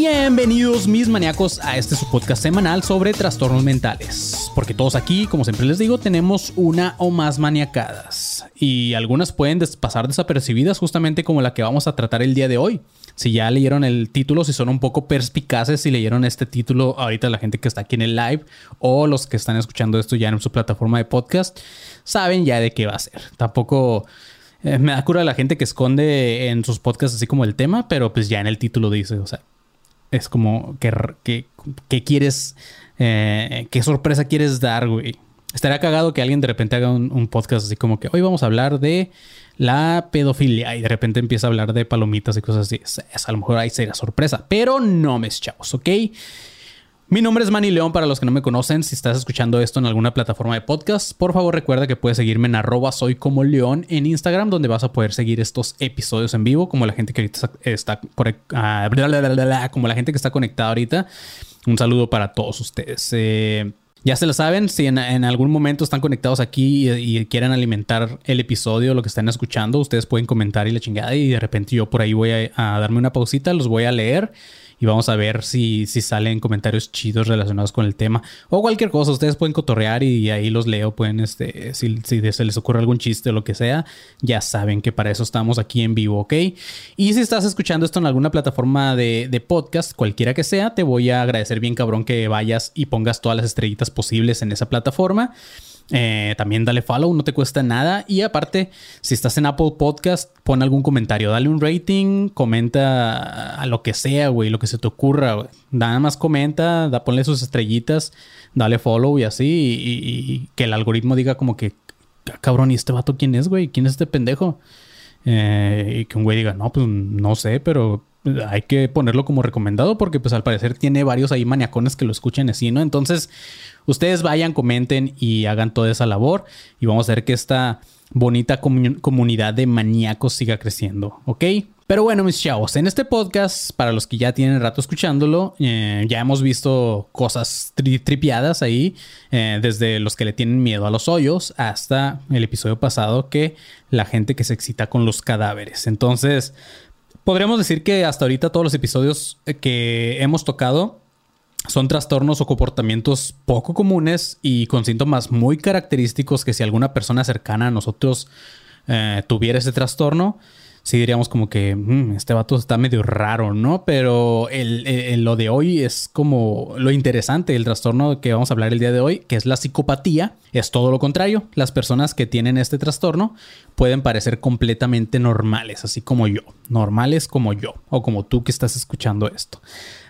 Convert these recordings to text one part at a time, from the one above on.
Bienvenidos mis maníacos a este su podcast semanal sobre trastornos mentales. Porque todos aquí, como siempre les digo, tenemos una o más maniacadas. Y algunas pueden pasar desapercibidas justamente como la que vamos a tratar el día de hoy. Si ya leyeron el título, si son un poco perspicaces, si leyeron este título ahorita la gente que está aquí en el live o los que están escuchando esto ya en su plataforma de podcast, saben ya de qué va a ser. Tampoco... eh, me da cura la gente que esconde en sus podcasts así como el tema, pero pues ya en el título dice, o sea, es como que, que, que quieres, eh, qué sorpresa quieres dar, güey. Estaría cagado que alguien de repente haga un, podcast así como que hoy vamos a hablar de la pedofilia y de repente empieza a hablar de palomitas y cosas así. Es, es- a lo mejor ahí sería sorpresa, pero no mes chavos, ¿ok? Mi nombre es Manny León para los que no me conocen. Si estás escuchando esto en alguna plataforma de podcast, por favor recuerda que puedes seguirme en arroba soy como león en Instagram, donde vas a poder seguir estos episodios en vivo, como la gente que ahorita está, ah, como la gente que está conectada ahorita. Un saludo para todos ustedes. Eh, ya se lo saben, si en, algún momento están conectados aquí y, quieren alimentar el episodio, lo que están escuchando, ustedes pueden comentar y la chingada y de repente yo por ahí voy a darme una pausita, los voy a leer y vamos a ver si, si salen comentarios chidos relacionados con el tema o cualquier cosa. Ustedes pueden cotorrear y ahí los leo. Pueden, este, si, si se les ocurre algún chiste o lo que sea, ya saben que para eso estamos aquí en vivo, ¿ok? Y si estás escuchando esto en alguna plataforma de, de podcast, cualquiera que sea, te voy a agradecer bien, cabrón, que vayas y pongas todas las estrellitas posibles en esa plataforma. Eh, también dale follow, no te cuesta nada. Y aparte, si estás en Apple Podcast, pon algún comentario, dale un rating, comenta a lo que sea, güey, lo que se te ocurra, güey. Nada más comenta, da, ponle sus estrellitas, dale follow y así. Y, que el algoritmo diga como que, "Ah, cabrón, ¿y este vato quién es, güey? ¿Quién es este pendejo? Eh, y que un güey diga, no, pues no sé, pero hay que ponerlo como recomendado porque pues al parecer tiene varios ahí maniacones que lo escuchan así, ¿no? Entonces, ustedes vayan, comenten y hagan toda esa labor y vamos a ver que esta bonita comu- comunidad de maníacos siga creciendo, ¿ok? Pero bueno, mis chavos, en este podcast, para los que ya tienen rato escuchándolo, eh, ya hemos visto cosas tri- tripiadas ahí, eh, desde los que le tienen miedo a los hoyos hasta el episodio pasado que la gente que se excita con los cadáveres. Entonces, podríamos decir que hasta ahorita todos los episodios eh, que hemos tocado son trastornos o comportamientos poco comunes y con síntomas muy característicos que si alguna persona cercana a nosotros eh, tuviera ese trastorno, sí diríamos como que "Mm, este vato está medio raro, ¿no? Pero el- el- lo de hoy es como lo interesante, el trastorno que vamos a hablar el día de hoy, que es la psicopatía, es todo lo contrario. Las personas que tienen este trastorno pueden parecer completamente normales, así como yo, normales como yo, o como tú que estás escuchando esto.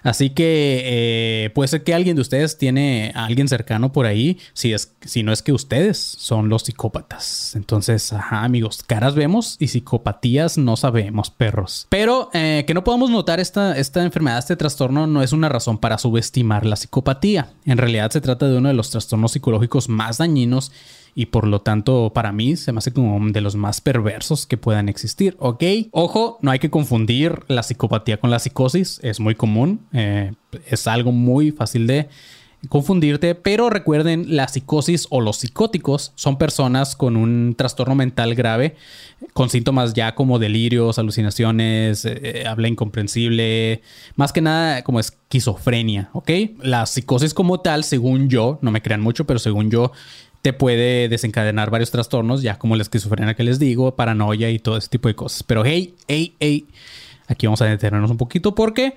Así que eh, puede ser que alguien de ustedes tiene a alguien cercano por ahí, si, es, si no es que ustedes son los psicópatas. Entonces, ajá, amigos, caras vemos y psicopatías no sabemos, perros. Pero eh, que no podamos notar esta, esta enfermedad, este trastorno, no es una razón para subestimar la psicopatía. En realidad se trata de uno de los trastornos psicológicos más dañinos y por lo tanto para mí se me hace como de los más perversos que puedan existir, ¿ok? Ojo, no hay que confundir la psicopatía con la psicosis, es muy común, eh, es algo muy fácil de confundirte, pero recuerden, la psicosis o los psicóticos son personas con un trastorno mental grave, con síntomas ya como delirios, alucinaciones, eh, habla incomprensible, más que nada como esquizofrenia, ¿ok? La psicosis como tal, según yo, no me crean mucho, pero según yo, te puede desencadenar varios trastornos, ya como la esquizofrenia que les digo, paranoia y todo ese tipo de cosas. Pero hey, hey, hey, aquí vamos a detenernos un poquito porque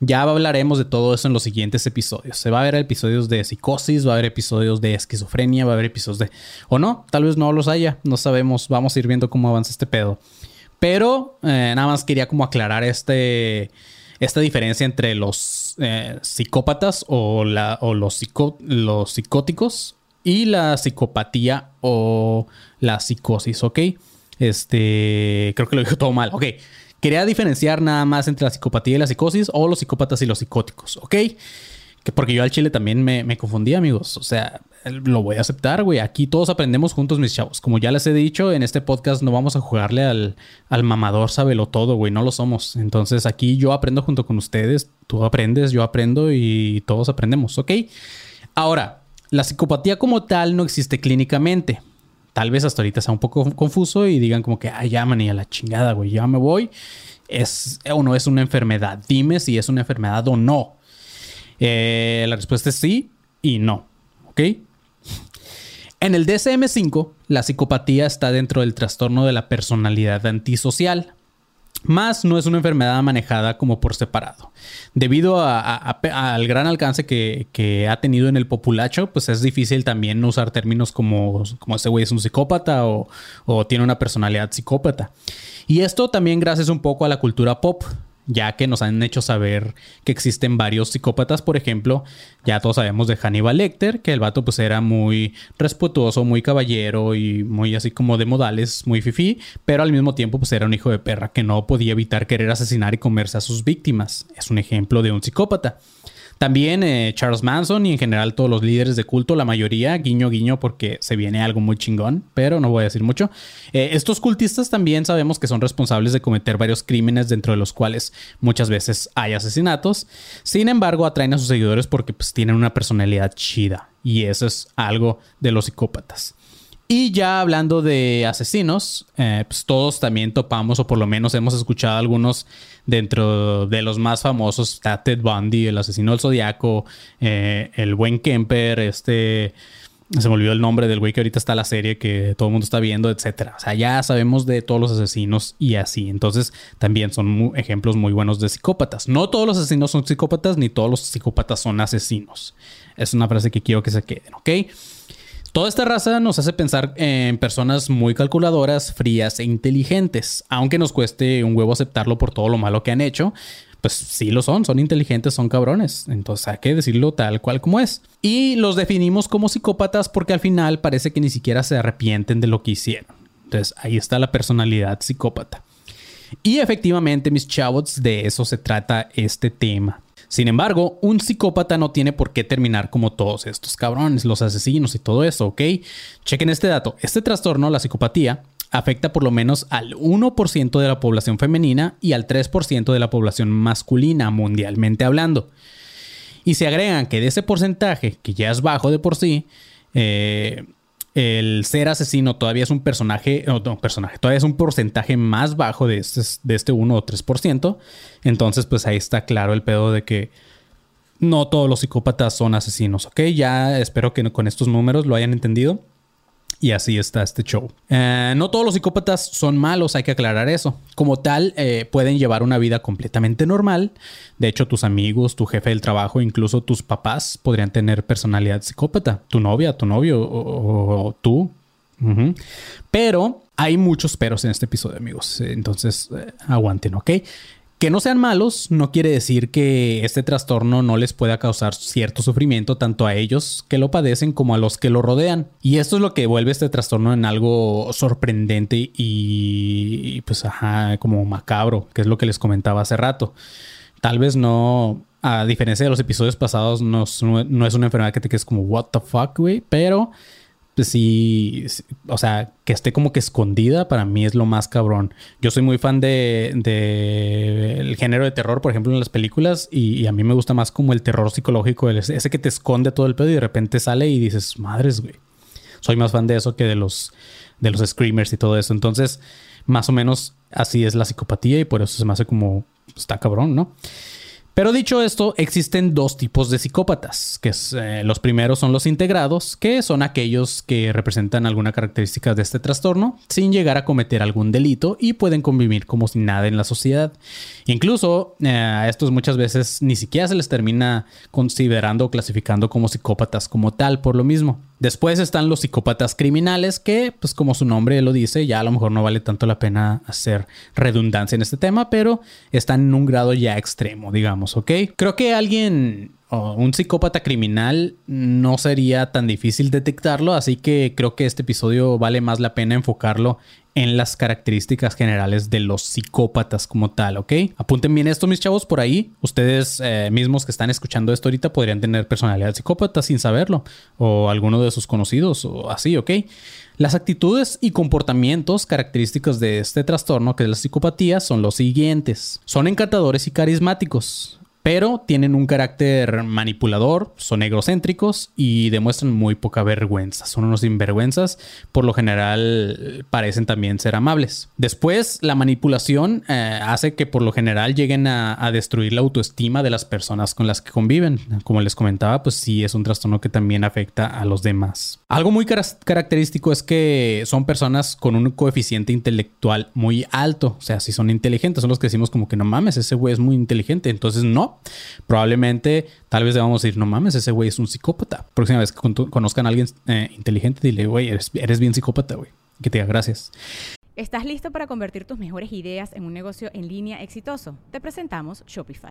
Ya hablaremos de todo eso en los siguientes episodios. Se va a ver episodios de psicosis, va a haber episodios de esquizofrenia, va a haber episodios de... O no, tal vez no los haya, no sabemos, vamos a ir viendo cómo avanza este pedo. Pero eh, nada más quería como aclarar este, esta diferencia entre los eh, psicópatas o, la, o los, los psicóticos y la psicopatía o la psicosis, ¿ok? Este, creo que lo dijo todo mal, ok. Quería diferenciar nada más entre la psicopatía y la psicosis o los psicópatas y los psicóticos, ¿ok? Que porque yo al chile también me, me confundí, amigos. O sea, lo voy a aceptar, güey. Aquí todos aprendemos juntos, mis chavos. Como ya les he dicho, en este podcast no vamos a jugarle al, al mamador sábelo todo, güey. No lo somos. Entonces aquí yo aprendo junto con ustedes. Tú aprendes, yo aprendo y todos aprendemos, ¿ok? Ahora, la psicopatía como tal no existe clínicamente. Tal vez hasta ahorita sea un poco confuso y digan como que, ay, ya, y a la chingada, güey, ya me voy. Es o no es una enfermedad. Dime si es una enfermedad o no. Eh, la respuesta es sí y no. ¿Ok? En el DSM5, la psicopatía está dentro del trastorno de la personalidad antisocial, más no es una enfermedad manejada como por separado. Debido al gran alcance que, ha tenido en el populacho, pues es difícil también usar términos como, ese güey es un psicópata o tiene una personalidad psicópata. Y esto también gracias un poco a la cultura pop, ya que nos han hecho saber que existen varios psicópatas, por ejemplo, ya todos sabemos de Hannibal Lecter, que el vato pues era muy respetuoso, muy caballero y muy así como de modales, muy fifí, pero al mismo tiempo pues era un hijo de perra que no podía evitar querer asesinar y comerse a sus víctimas. Es un ejemplo de un psicópata. También eh, Charles Manson y en general todos los líderes de culto, la mayoría, guiño guiño porque se viene algo muy chingón, pero no voy a decir mucho. Eh, estos cultistas también sabemos que son responsables de cometer varios crímenes dentro de los cuales muchas veces hay asesinatos. Sin embargo, atraen a sus seguidores porque pues, tienen una personalidad chida y eso es algo de los psicópatas. Y ya hablando de asesinos, eh, pues todos también topamos, o por lo menos hemos escuchado algunos dentro de los más famosos. Está Ted Bundy, el asesino del zodiaco, eh, el buen Kemper, este. Se me olvidó el nombre del güey que ahorita está la serie que todo el mundo está viendo, etcétera. O sea, ya sabemos de todos los asesinos y así. Entonces, también son ejemplos muy buenos de psicópatas. No todos los asesinos son psicópatas, ni todos los psicópatas son asesinos. Es una frase que quiero que se queden, ¿ok? Toda esta raza nos hace pensar en personas muy calculadoras, frías e inteligentes, aunque nos cueste un huevo aceptarlo por todo lo malo que han hecho. Pues sí lo son, son inteligentes, son cabrones. Entonces hay que decirlo tal cual como es. Y los definimos como psicópatas porque al final parece que ni siquiera se arrepienten de lo que hicieron. Entonces ahí está la personalidad psicópata. Y efectivamente, mis chavos, de eso se trata este tema. Sin embargo, un psicópata no tiene por qué terminar como todos estos cabrones, los asesinos y todo eso, ¿ok? Chequen este dato. Este trastorno, la psicopatía, afecta por lo menos al 1% de la población femenina y al 3% de la población masculina mundialmente hablando. Y se agregan que de ese porcentaje, que ya es bajo de por sí, eh, el ser asesino todavía es un personaje, no, personaje, todavía es un porcentaje más bajo de este, de este 1 o 3%. Entonces, pues ahí está claro el pedo de que no todos los psicópatas son asesinos, ¿ok? Ya espero que con estos números lo hayan entendido. Y así está este show. Eh, no todos los psicópatas son malos, hay que aclarar eso. Como tal, eh, pueden llevar una vida completamente normal. De hecho, tus amigos, tu jefe del trabajo, incluso tus papás podrían tener personalidad psicópata. Tu novia, tu novio o, tú. Pero hay muchos peros en este episodio, amigos. Entonces, eh, aguanten, ¿ok? Que no sean malos no quiere decir que este trastorno no les pueda causar cierto sufrimiento tanto a ellos que lo padecen como a los que lo rodean. Y esto es lo que vuelve este trastorno en algo sorprendente y, pues ajá, como macabro, que es lo que les comentaba hace rato. Tal vez no, a diferencia de los episodios pasados, no, no es una enfermedad que te quedes como, what the fuck, güey, pero pues sí, o sea, que esté como que escondida, para mí es lo más cabrón. Yo soy muy fan de, el género de terror, por ejemplo, en las películas, y, a mí me gusta más como el terror psicológico, ese que te esconde todo el pedo y de repente sale y dices, madres, güey. Soy más fan de eso que de los, de los screamers y todo eso. Entonces, más o menos así es la psicopatía y por eso se me hace como, está cabrón, ¿no? Pero dicho esto, existen dos tipos de psicópatas, que eh, los primeros son los integrados, que son aquellos que representan alguna característica de este trastorno sin llegar a cometer algún delito y pueden convivir como si nada en la sociedad. Incluso eh, a estos muchas veces ni siquiera se les termina considerando o clasificando como psicópatas como tal por lo mismo. Después están los psicópatas criminales que, pues como su nombre lo dice, ya a lo mejor no vale tanto la pena hacer redundancia en este tema, pero están en un grado ya extremo, digamos, ¿ok? Creo que alguien un psicópata criminal no sería tan difícil detectarlo, así que creo que este episodio vale más la pena enfocarlo en las características generales de los psicópatas como tal, ¿ok? Apunten bien esto, mis chavos, por ahí. Ustedes eh, mismos que están escuchando esto ahorita podrían tener personalidad psicópata sin saberlo, o alguno de sus conocidos, o así, ¿ok? Las actitudes y comportamientos característicos de este trastorno, que es la psicopatía, son los siguientes. Son encantadores y carismáticos pero tienen un carácter manipulador, son egocéntricos y demuestran muy poca vergüenza. Son unos sinvergüenzas, por lo general parecen también ser amables. Después, la manipulación eh, hace que por lo general lleguen a, destruir la autoestima de las personas con las que conviven. Como les comentaba, pues sí es un trastorno que también afecta a los demás. Algo muy característico es que son personas con un coeficiente intelectual muy alto. O sea, si son inteligentes, son los que decimos como que no mames, ese güey es muy inteligente. Entonces, no, Probablemente, tal vez debamos decir, no mames, ese güey es un psicópata. Próxima vez que conozcan a alguien eh, inteligente, dile, güey, eres, eres bien psicópata, güey. Que te diga gracias. ¿Estás listo para convertir tus mejores ideas en un negocio en línea exitoso? Te presentamos Shopify.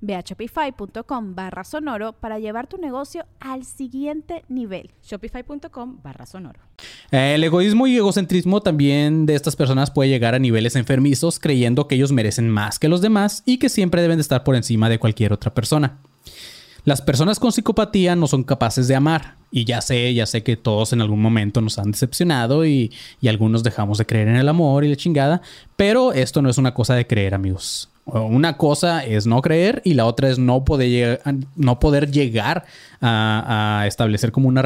Ve a shopify.com barra sonoro para llevar tu negocio al siguiente nivel. Shopify.com barra sonoro. Eh, el egoísmo y egocentrismo también de estas personas puede llegar a niveles enfermizos creyendo que ellos merecen más que los demás y que siempre deben de estar por encima de cualquier otra persona. Las personas con psicopatía no son capaces de amar. Y ya sé, ya sé que todos en algún momento nos han decepcionado y, y, algunos dejamos de creer en el amor y la chingada. Pero esto no es una cosa de creer, amigos. Una cosa es no creer y la otra es no poder, no poder llegar a, establecer como una,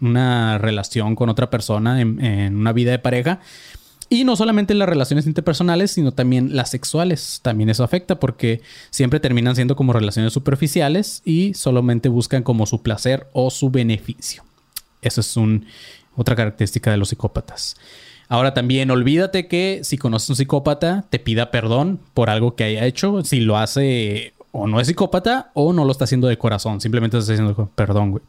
una, relación con otra persona en, una vida de pareja. Y no solamente las relaciones interpersonales, sino también las sexuales. También eso afecta porque siempre terminan siendo como relaciones superficiales y solamente buscan como su placer o su beneficio. Eso es un, otra característica de los psicópatas. Ahora también olvídate que si conoces a un psicópata, te pida perdón por algo que haya hecho. Si lo hace o no es psicópata o no lo está haciendo de corazón. Simplemente está diciendo perdón, güey.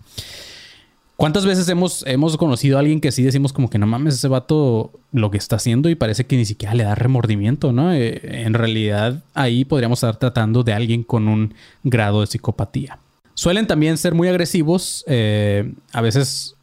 ¿Cuántas veces hemos, hemos conocido a alguien que sí decimos como que no mames ese vato lo que está haciendo y parece que ni siquiera le da remordimiento, ¿no? Eh, en realidad ahí podríamos estar tratando de alguien con un grado de psicopatía. Suelen también ser muy agresivos. Eh, a veces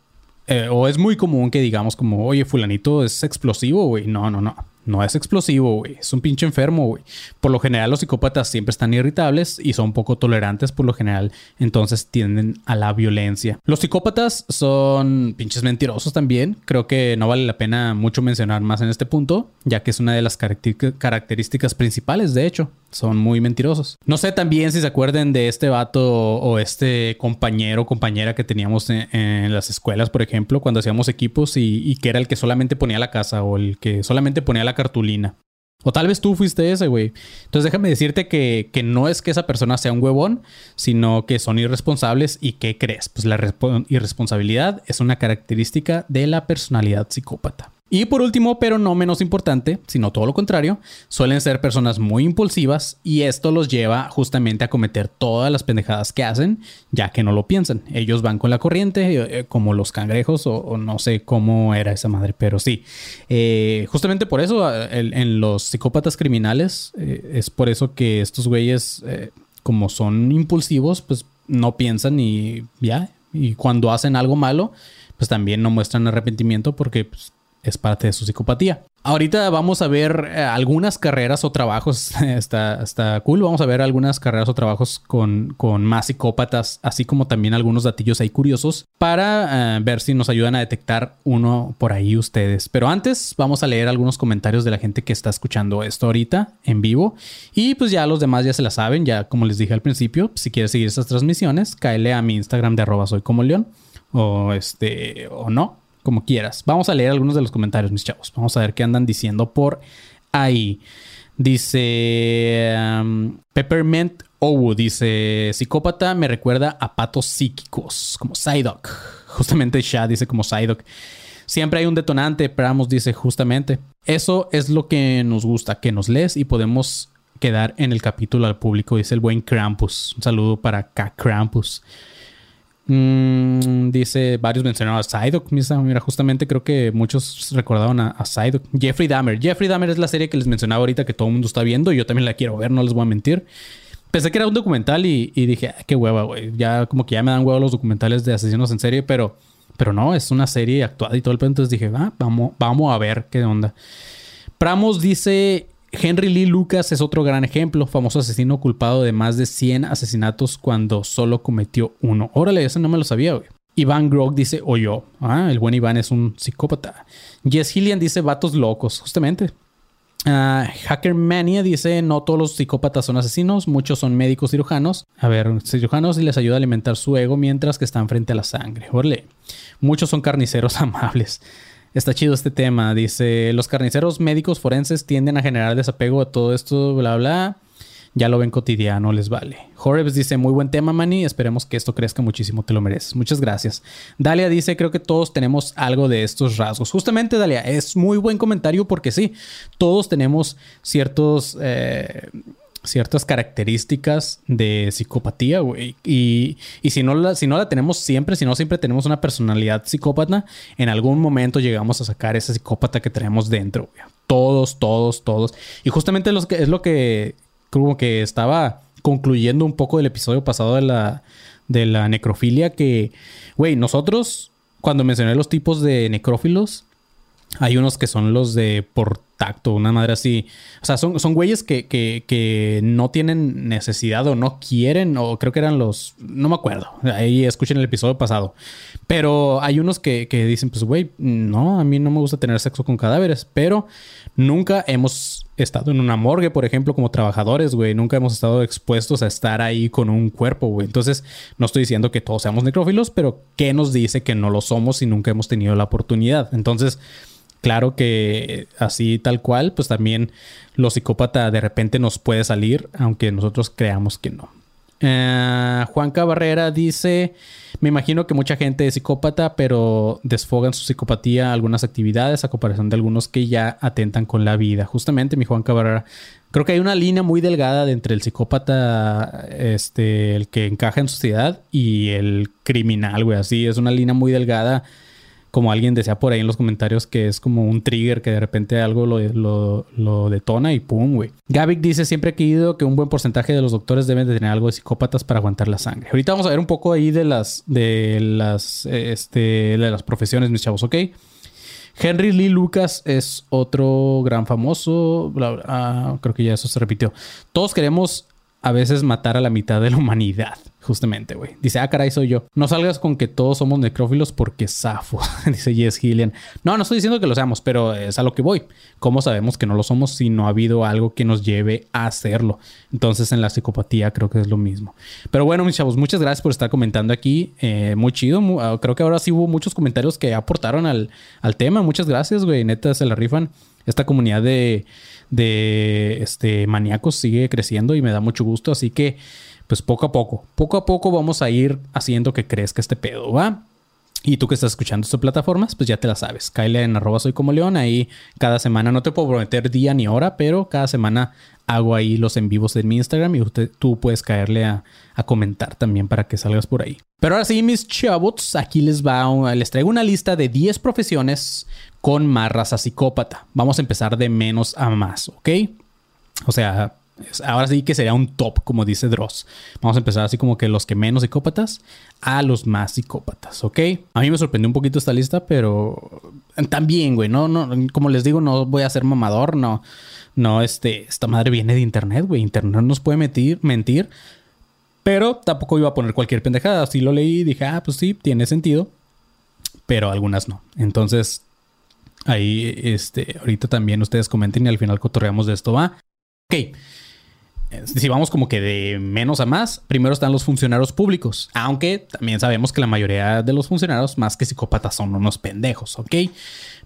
eh, o es muy común que digamos como, oye, fulanito es explosivo, güey. No, no, no. No es explosivo, güey. Es un pinche enfermo, güey. Por lo general los psicópatas siempre están irritables y son poco tolerantes por lo general. Entonces tienden a la violencia. Los psicópatas son pinches mentirosos también. Creo que no vale la pena mucho mencionar más en este punto, ya que es una de las características principales, de hecho. Son muy mentirosos. No sé también si se acuerden de este vato o este compañero o compañera que teníamos en, las escuelas, por ejemplo, cuando hacíamos equipos y, y que era el que solamente ponía la casa o el que solamente ponía la cartulina. O tal vez tú fuiste ese, güey. Entonces déjame decirte que, no es que esa persona sea un huevón, sino que son irresponsables. ¿Y qué crees? Pues la irresponsabilidad es una característica de la personalidad psicópata. Y por último, pero no menos importante, sino todo lo contrario, suelen ser personas muy impulsivas y esto los lleva justamente a cometer todas las pendejadas que hacen, ya que no lo piensan. Ellos van con la corriente, eh, eh, como los cangrejos, o, no sé cómo era esa madre, pero sí. Eh, justamente por eso, en los psicópatas criminales, es por eso que estos güeyes, como son impulsivos, pues no piensan y ya. Y cuando hacen algo malo, pues también no muestran arrepentimiento porque pues, es parte de su psicopatía. Ahorita vamos a ver eh, algunas carreras o trabajos, está, está cool, vamos a ver algunas carreras o trabajos con, con más psicópatas, así como también algunos datillos ahí curiosos para eh, ver si nos ayudan a detectar uno por ahí ustedes. Pero antes vamos a leer algunos comentarios de la gente que está escuchando esto ahorita en vivo y pues ya los demás ya se la saben, ya como les dije al principio, si quieres seguir estas transmisiones, cáele a mi Instagram de arroba soy como león o este o no como quieras. Vamos a leer algunos de los comentarios, mis chavos. Vamos a ver qué andan diciendo por ahí. Dice um, Peppermint Owu, dice psicópata me recuerda a patos psíquicos, como Psyduck. Justamente Shad dice como Psyduck. Siempre hay un detonante, Pramos dice justamente. Eso es lo que nos gusta, que nos lees y podemos quedar en el capítulo al público, dice el buen Krampus. Un saludo para K. Krampus. Mm, dice, varios mencionaron a Psyduck. Mira, justamente creo que muchos recordaron a, a Psyduck. Jeffrey Dahmer. Jeffrey Dahmer es la serie que les mencionaba ahorita que todo el mundo está viendo. Y yo también la quiero ver, no les voy a mentir. Pensé que era un documental y, dije, qué hueva, güey. Ya como que ya me dan huevo los documentales de asesinos en serie, pero, pero no, es una serie actuada y todo el pedo. Entonces dije, ah, vamos, vamos a ver qué onda. Pramos dice, Henry Lee Lucas es otro gran ejemplo, famoso asesino culpado de más de 100 asesinatos cuando solo cometió uno. Órale, eso no me lo sabía, güey. Iván Grog dice, o yo. Ah, el buen Iván es un psicópata. Jess Hillian dice, vatos locos, justamente. Uh, Hacker Mania dice: No todos los psicópatas son asesinos, muchos son médicos cirujanos. A ver, cirujanos y les ayuda a alimentar su ego mientras que están frente a la sangre. Orle. Muchos son carniceros amables. Está chido este tema. Dice, los carniceros médicos forenses tienden a generar desapego a todo esto, bla, bla. Ya lo ven cotidiano, les vale. Horebs dice, muy buen tema, Manny. Esperemos que esto crezca muchísimo, te lo mereces. Muchas gracias. Dalia dice, creo que todos tenemos algo de estos rasgos. Justamente, Dalia, es muy buen comentario porque sí, todos tenemos ciertos... Eh, ciertas características de psicopatía, güey. Y, si, no la, si no la tenemos siempre, si no siempre tenemos una personalidad psicópata, en algún momento llegamos a sacar ese psicópata que tenemos dentro, güey. Todos, todos, todos. Y justamente es lo que como que estaba concluyendo un poco del episodio pasado de la, de la necrofilia, que, güey, nosotros, cuando mencioné los tipos de necrófilos, hay unos que son los de por tacto, una madre así. O sea, son, son güeyes que, que, que, no tienen necesidad o no quieren, o creo que eran los. No me acuerdo. Ahí escuchen el episodio pasado. Pero hay unos que, que dicen, pues, güey, no, a mí no me gusta tener sexo con cadáveres, pero nunca hemos estado en una morgue, por ejemplo, como trabajadores, güey. Nunca hemos estado expuestos a estar ahí con un cuerpo, güey. Entonces, no estoy diciendo que todos seamos necrófilos, pero ¿qué nos dice que no lo somos si nunca hemos tenido la oportunidad? Entonces, Claro que así tal cual, pues también lo psicópata de repente nos puede salir, aunque nosotros creamos que no. Eh, Juan Cabarrera dice, me imagino que mucha gente es psicópata, pero desfogan su psicopatía algunas actividades a comparación de algunos que ya atentan con la vida. Justamente, mi Juan Cabarrera, creo que hay una línea muy delgada entre el psicópata, este, el que encaja en sociedad y el criminal, güey. Así es una línea muy delgada como alguien decía por ahí en los comentarios que es como un trigger que de repente algo lo, lo, detona y pum, güey. Gavik dice, siempre he querido que un buen porcentaje de los doctores deben de tener algo de psicópatas para aguantar la sangre. Ahorita vamos a ver un poco ahí de las, de las, este, de las profesiones, mis chavos, ¿ok? Henry Lee Lucas es otro gran famoso. Ah, creo que ya eso se repitió. Todos queremos a veces matar a la mitad de la humanidad. Justamente, güey. Dice, ah, caray, soy yo. No salgas con que todos somos necrófilos porque zafo. Dice Jess Gillian. No, no estoy diciendo que lo seamos, pero es a lo que voy. ¿Cómo sabemos que no lo somos si no ha habido algo que nos lleve a hacerlo? Entonces, en la psicopatía creo que es lo mismo. Pero bueno, mis chavos, muchas gracias por estar comentando aquí. Eh, muy chido. Ah, creo que ahora sí hubo muchos comentarios que aportaron al, al tema. Muchas gracias, güey. Neta, se la rifan. Esta comunidad de, de este, maníacos sigue creciendo y me da mucho gusto. Así que pues poco a poco, poco a poco vamos a ir haciendo que crezca este pedo, ¿va? Y tú que estás escuchando estas plataformas, pues ya te la sabes. Kyle en arroba soy como león. Ahí cada semana, no te puedo prometer día ni hora, pero cada semana hago ahí los en vivos de mi Instagram y usted, tú puedes caerle a, comentar también para que salgas por ahí. Pero ahora sí, mis chavots, aquí les va, les traigo una lista de 10 profesiones con más raza psicópata. Vamos a empezar de menos a más, ¿ok? O sea, ahora sí que sería un top, como dice Dross. Vamos a empezar así como que los que menos psicópatas a los más psicópatas, ¿ok? A mí me sorprendió un poquito esta lista, pero también, güey, no, no, como les digo, no voy a ser mamador, no, no, este, esta madre viene de internet, güey, internet nos puede mentir, mentir, pero tampoco iba a poner cualquier pendejada. Así lo leí y dije, ah, pues sí, tiene sentido, pero algunas no. Entonces, ahí, este, ahorita también ustedes comenten y al final cotorreamos de esto, ¿va? Ok si vamos como que de menos a más, primero están los funcionarios públicos, aunque también sabemos que la mayoría de los funcionarios, más que psicópatas, son unos pendejos, ¿ok?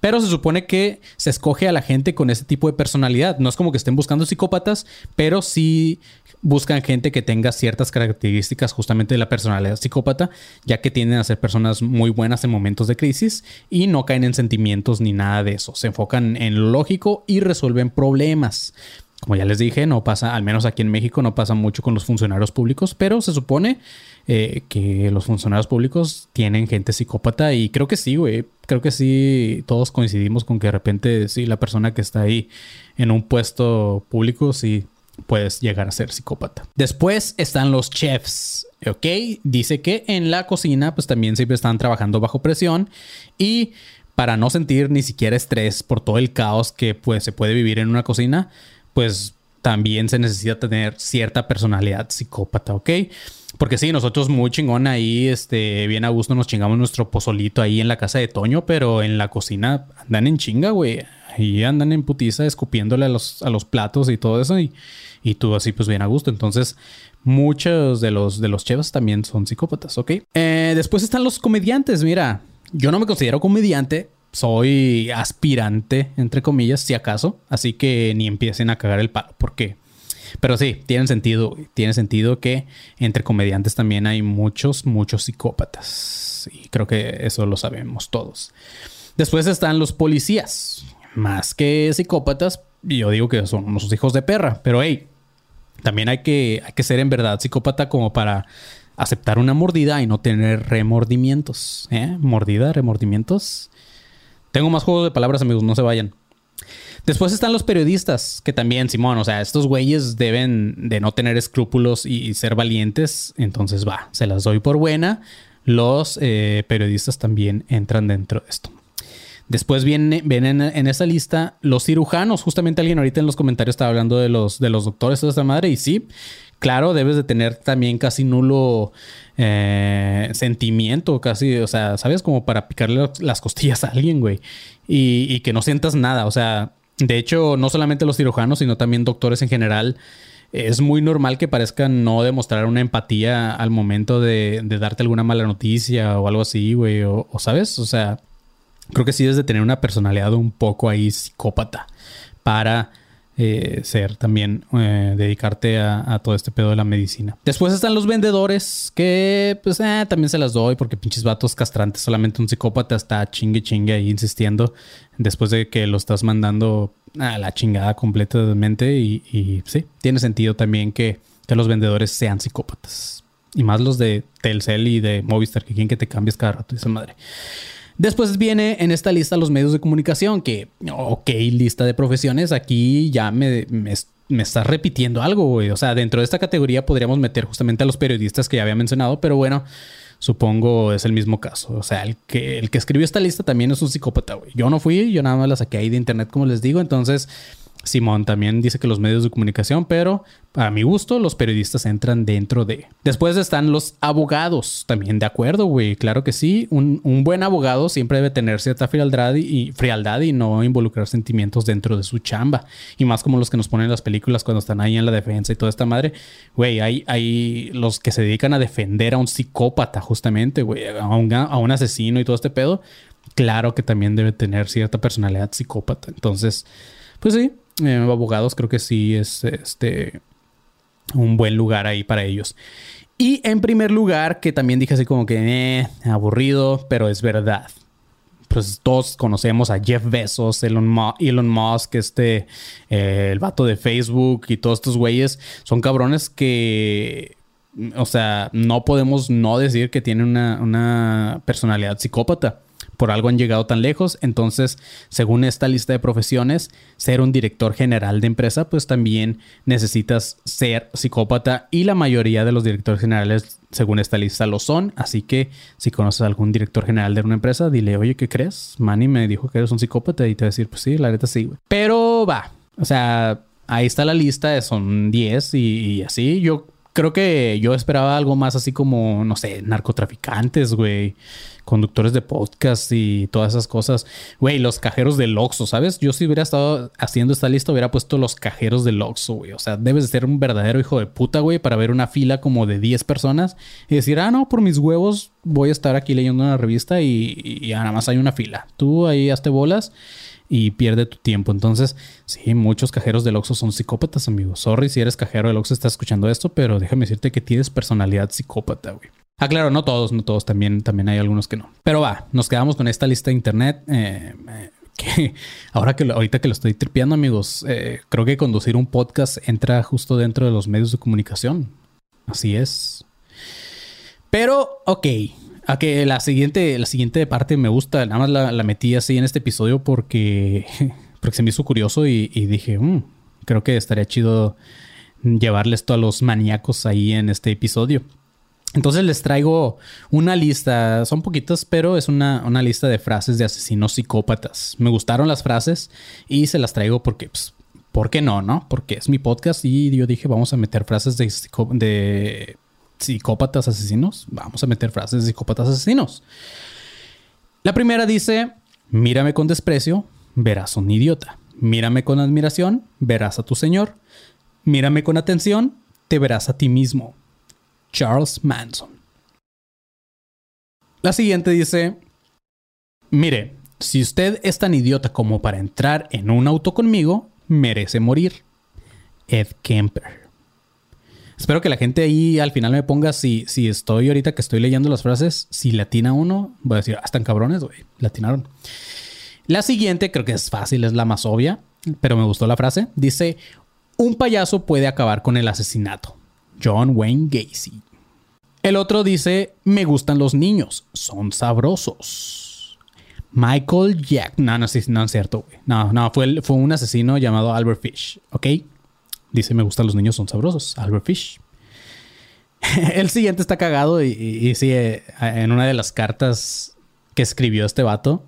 Pero se supone que se escoge a la gente con ese tipo de personalidad. No es como que estén buscando psicópatas, pero sí buscan gente que tenga ciertas características justamente de la personalidad psicópata, ya que tienden a ser personas muy buenas en momentos de crisis y no caen en sentimientos ni nada de eso. Se enfocan en lo lógico y resuelven problemas. Como ya les dije, no pasa, al menos aquí en México, no pasa mucho con los funcionarios públicos, pero se supone eh, que los funcionarios públicos tienen gente psicópata y creo que sí, güey. Creo que sí, todos coincidimos con que de repente, sí, la persona que está ahí en un puesto público, sí, puedes llegar a ser psicópata. Después están los chefs, ¿ok? Dice que en la cocina, pues también siempre están trabajando bajo presión y para no sentir ni siquiera estrés por todo el caos que pues, se puede vivir en una cocina, pues también se necesita tener cierta personalidad psicópata, ¿ok? Porque sí, nosotros muy chingón ahí, este, bien a gusto nos chingamos nuestro pozolito ahí en la casa de Toño, pero en la cocina andan en chinga, güey. Ahí andan en putiza escupiéndole a los, a los platos y todo eso y, y tú así pues bien a gusto. Entonces, muchos de los, de los chefs también son psicópatas, ¿ok? Eh, después están los comediantes, mira. Yo no me considero comediante, soy aspirante, entre comillas, si acaso. Así que ni empiecen a cagar el palo. ¿Por qué? Pero sí, tiene sentido. Tiene sentido que entre comediantes también hay muchos, muchos psicópatas. Y creo que eso lo sabemos todos. Después están los policías. Más que psicópatas, yo digo que son unos hijos de perra. Pero hey, también hay que, hay que ser en verdad psicópata como para aceptar una mordida y no tener remordimientos. ¿eh? Mordida, remordimientos. Tengo más juegos de palabras, amigos, no se vayan. Después están los periodistas, que también, Simón, o sea, estos güeyes deben de no tener escrúpulos y, ser valientes. Entonces, va, se las doy por buena. Los eh, periodistas también entran dentro de esto. Después vienen en, en, esa lista los cirujanos. Justamente alguien ahorita en los comentarios estaba hablando de los, de los doctores de esta madre. Y sí, claro, debes de tener también casi nulo eh, sentimiento casi, o sea, ¿sabes? Como para picarle las costillas a alguien, güey. Y, que no sientas nada, o sea, de hecho, no solamente los cirujanos, sino también doctores en general. Es muy normal que parezcan no demostrar una empatía al momento de, darte alguna mala noticia o algo así, güey. O, ¿sabes? O sea, creo que sí debes de tener una personalidad un poco ahí psicópata para eh, ser también, eh, dedicarte a, todo este pedo de la medicina. Después están los vendedores, que pues eh, también se las doy porque pinches vatos castrantes, solamente un psicópata está chingue chingue ahí insistiendo después de que lo estás mandando a la chingada completamente y, sí, tiene sentido también que, que los vendedores sean psicópatas. Y más los de Telcel y de Movistar, que quieren que te cambies cada rato, esa madre. Después viene en esta lista los medios de comunicación, que, ok, lista de profesiones, aquí ya me, me, estás repitiendo algo, güey. O sea, dentro de esta categoría podríamos meter justamente a los periodistas que ya había mencionado, pero bueno, supongo es el mismo caso. O sea, el que, el que escribió esta lista también es un psicópata, güey. Yo no fui, yo nada más la saqué ahí de internet, como les digo, entonces Simón también dice que los medios de comunicación, pero a mi gusto los periodistas entran dentro de. Después están los abogados, también de acuerdo, güey, claro que sí. Un, buen abogado siempre debe tener cierta frialdad y, frialdad y no involucrar sentimientos dentro de su chamba. Y más como los que nos ponen las películas cuando están ahí en la defensa y toda esta madre. Güey, hay, hay los que se dedican a defender a un psicópata justamente, güey, a un, a un asesino y todo este pedo. Claro que también debe tener cierta personalidad psicópata. Entonces, pues sí, eh, abogados creo que sí es este un buen lugar ahí para ellos. Y en primer lugar, que también dije así como que eh, aburrido, pero es verdad. Pues todos conocemos a Jeff Bezos, Elon, Musk, este, eh, el vato de Facebook y todos estos güeyes. Son cabrones que, o sea, no podemos no decir que tienen una, una personalidad psicópata por algo han llegado tan lejos. Entonces, según esta lista de profesiones, ser un director general de empresa, pues también necesitas ser psicópata y la mayoría de los directores generales, según esta lista, lo son. Así que si conoces a algún director general de una empresa, dile, oye, ¿qué crees? Manny me dijo que eres un psicópata y te va a decir, pues sí, la neta sí, güey. Pero va, o sea, ahí está la lista, son 10 y, y así. Yo creo que yo esperaba algo más así como, no sé, narcotraficantes, güey conductores de podcast y todas esas cosas. Güey, los cajeros del Oxxo, ¿sabes? Yo si hubiera estado haciendo esta lista hubiera puesto los cajeros del Oxxo, güey. O sea, debes de ser un verdadero hijo de puta, güey, para ver una fila como de 10 personas y decir, ah, no, por mis huevos voy a estar aquí leyendo una revista y, nada más hay una fila. Tú ahí hazte bolas y pierde tu tiempo. Entonces, sí, muchos cajeros del Oxxo son psicópatas, amigos. Sorry si eres cajero del Oxxo estás escuchando esto, pero déjame decirte que tienes personalidad psicópata, güey. Ah, claro, no todos, no todos, también, también hay algunos que no. Pero va, nos quedamos con esta lista de internet. Eh, eh, que ahora que ahorita que lo estoy tripeando, amigos, eh, creo que conducir un podcast entra justo dentro de los medios de comunicación. Así es. Pero, ok. A que la siguiente, la siguiente parte me gusta. Nada más la, metí así en este episodio porque, porque se me hizo curioso y, dije, mm, creo que estaría chido llevarle esto a los maníacos ahí en este episodio. Entonces les traigo una lista, son poquitas, pero es una, lista de frases de asesinos psicópatas. Me gustaron las frases y se las traigo porque, pues, ¿por qué no, no? Porque es mi podcast y yo dije, vamos a meter frases de, de psicópatas asesinos. Vamos a meter frases de psicópatas asesinos. La primera dice, mírame con desprecio, verás un idiota. Mírame con admiración, verás a tu Señor. Mírame con atención, te verás a ti mismo. Charles Manson. La siguiente dice, mire, si usted es tan idiota como para entrar en un auto conmigo, merece morir. Ed Kemper. Espero que la gente ahí al final me ponga si, si estoy ahorita que estoy leyendo las frases, si latina uno, voy a decir, ah, están cabrones, güey, latinaron. La siguiente creo que es fácil, es la más obvia, pero me gustó la frase. Dice, un payaso puede acabar con el asesinato. John Wayne Gacy. El otro dice, me gustan los niños, son sabrosos. Michael Jack. No, no, no es cierto, güey. No, no, fue, fue un asesino llamado Albert Fish, ¿ok? Dice, me gustan los niños, son sabrosos. Albert Fish. el siguiente está cagado y, y, sí, eh, en una de las cartas que escribió este vato,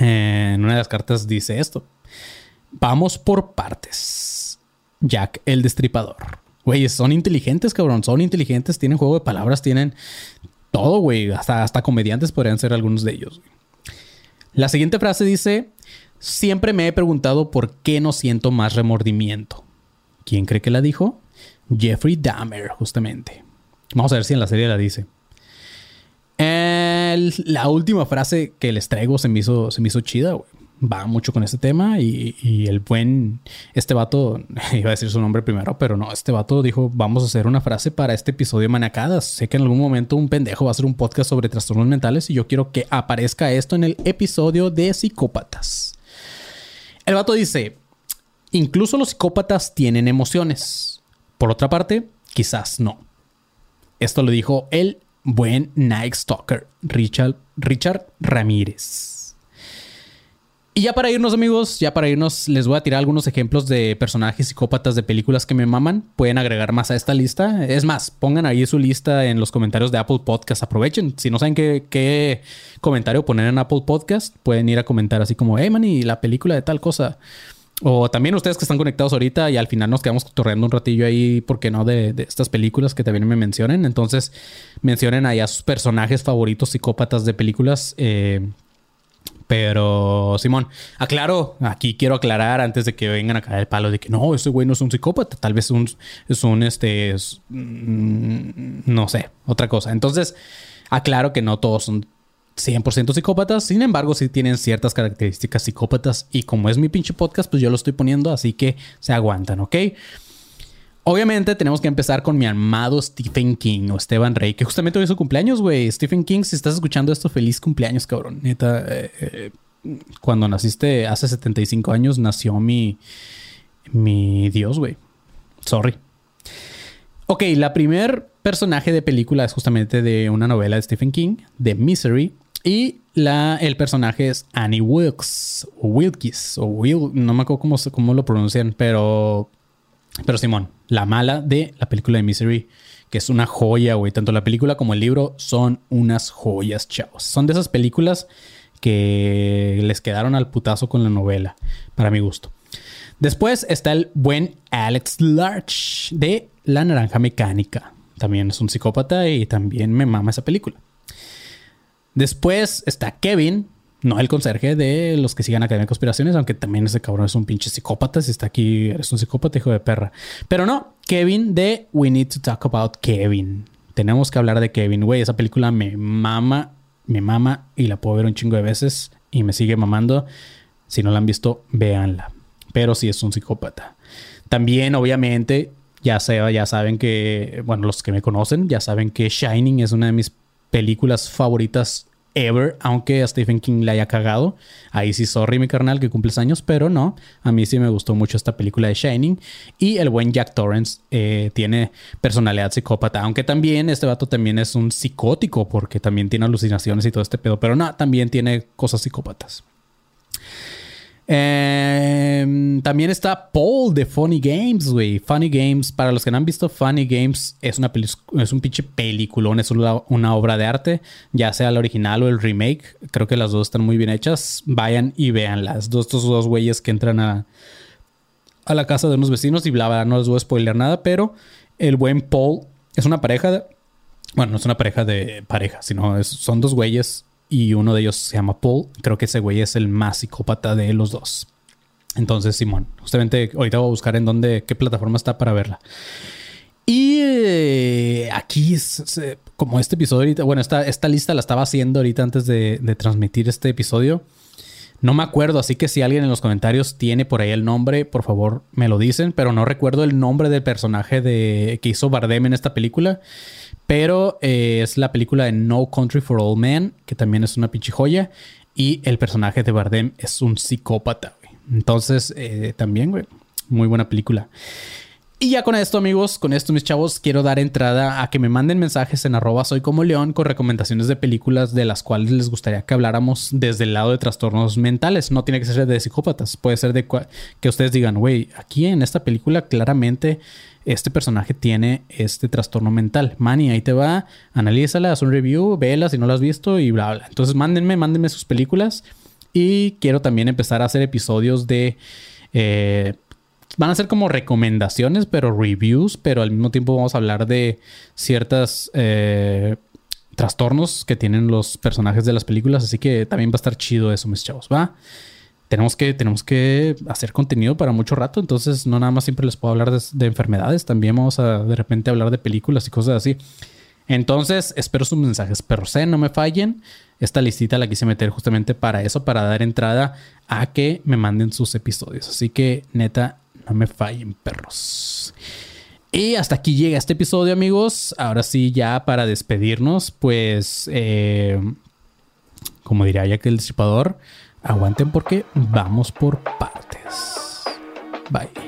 eh, en una de las cartas dice esto. Vamos por partes. Jack el Destripador. Güey, son inteligentes, cabrón. Son inteligentes, tienen juego de palabras, tienen todo, güey. Hasta, hasta comediantes podrían ser algunos de ellos. La siguiente frase dice: Siempre me he preguntado por qué no siento más remordimiento. ¿Quién cree que la dijo? Jeffrey Dahmer, justamente. Vamos a ver si en la serie la dice. la última frase que les traigo se me hizo, se me hizo chida, güey va mucho con este tema y, el buen, este vato, iba a decir su nombre primero, pero no, este vato dijo, vamos a hacer una frase para este episodio de Manacadas. Sé que en algún momento un pendejo va a hacer un podcast sobre trastornos mentales y yo quiero que aparezca esto en el episodio de psicópatas. El vato dice, incluso los psicópatas tienen emociones. Por otra parte, quizás no. Esto lo dijo el buen Night Stalker, Richard, Richard Ramírez. Y ya para irnos, amigos, ya para irnos, les voy a tirar algunos ejemplos de personajes psicópatas de películas que me maman. Pueden agregar más a esta lista. Es más, pongan ahí su lista en los comentarios de Apple Podcast. Aprovechen. Si no saben qué, comentario poner en Apple Podcast, pueden ir a comentar así como, hey, man, y la película de tal cosa. O también ustedes que están conectados ahorita y al final nos quedamos torreando un ratillo ahí, ¿por qué no? De, estas películas que también me mencionen. Entonces, mencionen ahí a sus personajes favoritos psicópatas de películas. Eh, pero, Simón, aclaro, aquí quiero aclarar antes de que vengan a caer el palo de que no, ese güey no es un psicópata, tal vez un, es un, este, mm, no sé, otra cosa. Entonces, aclaro que no todos son 100% psicópatas, sin embargo, sí tienen ciertas características psicópatas y como es mi pinche podcast, pues yo lo estoy poniendo, así que se aguantan, ¿ok? Obviamente tenemos que empezar con mi amado Stephen King o Esteban Rey, que justamente hoy es su cumpleaños, güey. Stephen King, si estás escuchando esto, feliz cumpleaños, cabrón. Neta, eh, eh, cuando naciste hace 75 años, nació mi, mi Dios, güey. Sorry. Ok, la primer personaje de película es justamente de una novela de Stephen King, de Misery. Y la, el personaje es Annie Wilkes, o Wilkes, o Will, no me acuerdo cómo, cómo lo pronuncian, pero pero Simón, la mala de la película de Misery, que es una joya, güey. Tanto la película como el libro son unas joyas, chavos. Son de esas películas que les quedaron al putazo con la novela, para mi gusto. Después está el buen Alex Larch de La Naranja Mecánica. También es un psicópata y también me mama esa película. Después está Kevin no el conserje de los que sigan Academia de Conspiraciones, aunque también ese cabrón es un pinche psicópata. Si está aquí, eres un psicópata, hijo de perra. Pero no, Kevin de We Need to Talk About Kevin. Tenemos que hablar de Kevin, güey. Esa película me mama, me mama y la puedo ver un chingo de veces y me sigue mamando. Si no la han visto, véanla. Pero sí es un psicópata. También, obviamente, ya, sea, ya saben que, bueno, los que me conocen ya saben que Shining es una de mis películas favoritas ever, aunque a Stephen King le haya cagado. Ahí sí, sorry, mi carnal, que cumples años, pero no. A mí sí me gustó mucho esta película de Shining. Y el buen Jack Torrance eh, tiene personalidad psicópata, aunque también este vato también es un psicótico, porque también tiene alucinaciones y todo este pedo, pero no, también tiene cosas psicópatas. Em, también está Paul de Funny Games, güey. Funny Games, para los que no han visto Funny Games, es, una es un pinche peliculón, es una, obra de arte, ya sea la original o el remake. Creo que las dos están muy bien hechas. Vayan y veanlas. Dos, estos dos güeyes que entran a, a la casa de unos vecinos y bla, bla, no les voy a spoiler nada, pero el buen Paul es una pareja. bueno, no es una pareja de pareja, sino son dos güeyes y uno de ellos se llama Paul. Creo que ese güey es el más psicópata de los dos. Entonces, Simón, justamente ahorita voy a buscar en dónde, qué plataforma está para verla. Y eh, aquí es, como este episodio ahorita, bueno, esta, esta lista la estaba haciendo ahorita antes de, transmitir este episodio. No me acuerdo, así que si alguien en los comentarios tiene por ahí el nombre, por favor me lo dicen, pero no recuerdo el nombre del personaje de, que hizo Bardem en esta película. Pero eh, es la película de No Country for All Men, que también es una pinche joya. Y el personaje de Bardem es un psicópata. Entonces, eh, también, güey, muy buena película. Y ya con esto, amigos, con esto, mis chavos, quiero dar entrada a que me manden mensajes en arroba soy como león con recomendaciones de películas de las cuales les gustaría que habláramos desde el lado de trastornos mentales. No tiene que ser de psicópatas, puede ser de que ustedes digan, güey, aquí en esta película claramente este personaje tiene este trastorno mental. Manny, ahí te va, analízala, haz un review, vela si no lo has visto y bla, bla. Entonces mándenme, mándenme sus películas. Y quiero también empezar a hacer episodios de... Eh, van a ser como recomendaciones, pero reviews, pero al mismo tiempo vamos a hablar de ciertas... Eh, trastornos que tienen los personajes de las películas, así que también va a estar chido eso, mis chavos, ¿va? tenemos que, tenemos que hacer contenido para mucho rato. Entonces, no nada más siempre les puedo hablar de, enfermedades. También vamos a de repente hablar de películas y cosas así. Entonces, espero sus mensajes. Pero sé, no me fallen. Esta listita la quise meter justamente para eso, para dar entrada a que me manden sus episodios. Así que, neta, no me fallen, perros. Y hasta aquí llega este episodio, amigos. Ahora sí, ya para despedirnos, pues, eh, como diría ya que el Destripador, Aguanten porque vamos por partes. Bye.